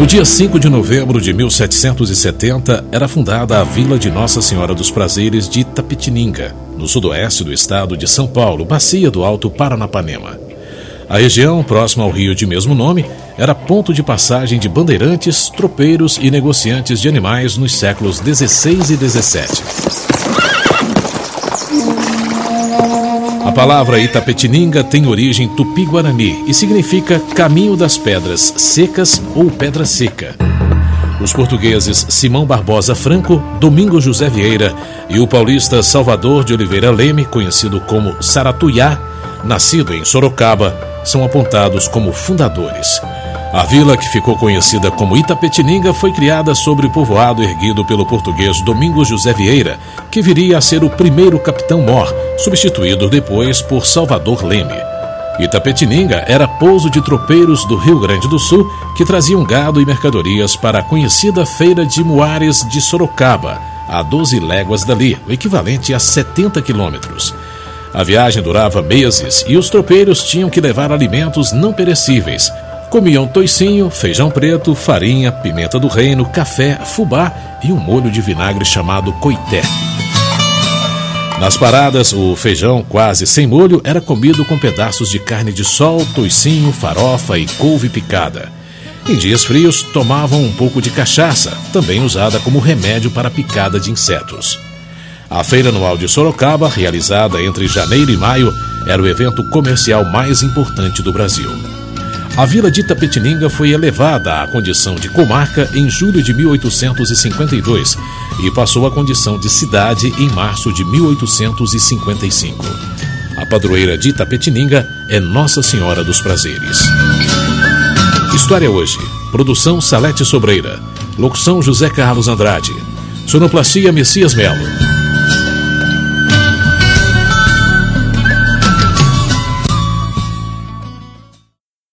No dia 5 de novembro de 1770, era fundada a Vila de Nossa Senhora dos Prazeres de Itapetininga, no sudoeste do estado de São Paulo, bacia do Alto Paranapanema. A região, próxima ao rio de mesmo nome, era ponto de passagem de bandeirantes, tropeiros e negociantes de animais nos séculos 16 e 17. A palavra Itapetininga tem origem tupi-guarani e significa caminho das pedras secas ou pedra seca. Os portugueses Simão Barbosa Franco, Domingos José Vieira e o paulista Salvador de Oliveira Leme, conhecido como Saratuyá, nascido em Sorocaba, são apontados como fundadores. A vila, que ficou conhecida como Itapetininga, foi criada sobre o povoado erguido pelo português Domingos José Vieira, que viria a ser o primeiro capitão-mor, substituído depois por Salvador Leme. Itapetininga era pouso de tropeiros do Rio Grande do Sul que traziam gado e mercadorias para a conhecida Feira de Muares de Sorocaba, a 12 léguas dali, o equivalente a 70 quilômetros. A viagem durava meses e os tropeiros tinham que levar alimentos não perecíveis, Comiam toicinho, feijão preto, farinha, pimenta do reino, café, fubá e um molho de vinagre chamado coité. Nas paradas, o feijão quase sem molho era comido com pedaços de carne de sol, toicinho, farofa e couve picada. Em dias frios, tomavam um pouco de cachaça, também usada como remédio para picada de insetos. A Feira Anual de Sorocaba, realizada entre janeiro e maio, era o evento comercial mais importante do Brasil. A vila de Itapetininga foi elevada à condição de comarca em julho de 1852 e passou à condição de cidade em março de 1855. A padroeira de Itapetininga é Nossa Senhora dos Prazeres. História hoje. Produção Salete Sobreira. Locução José Carlos Andrade. Sonoplastia Messias Melo.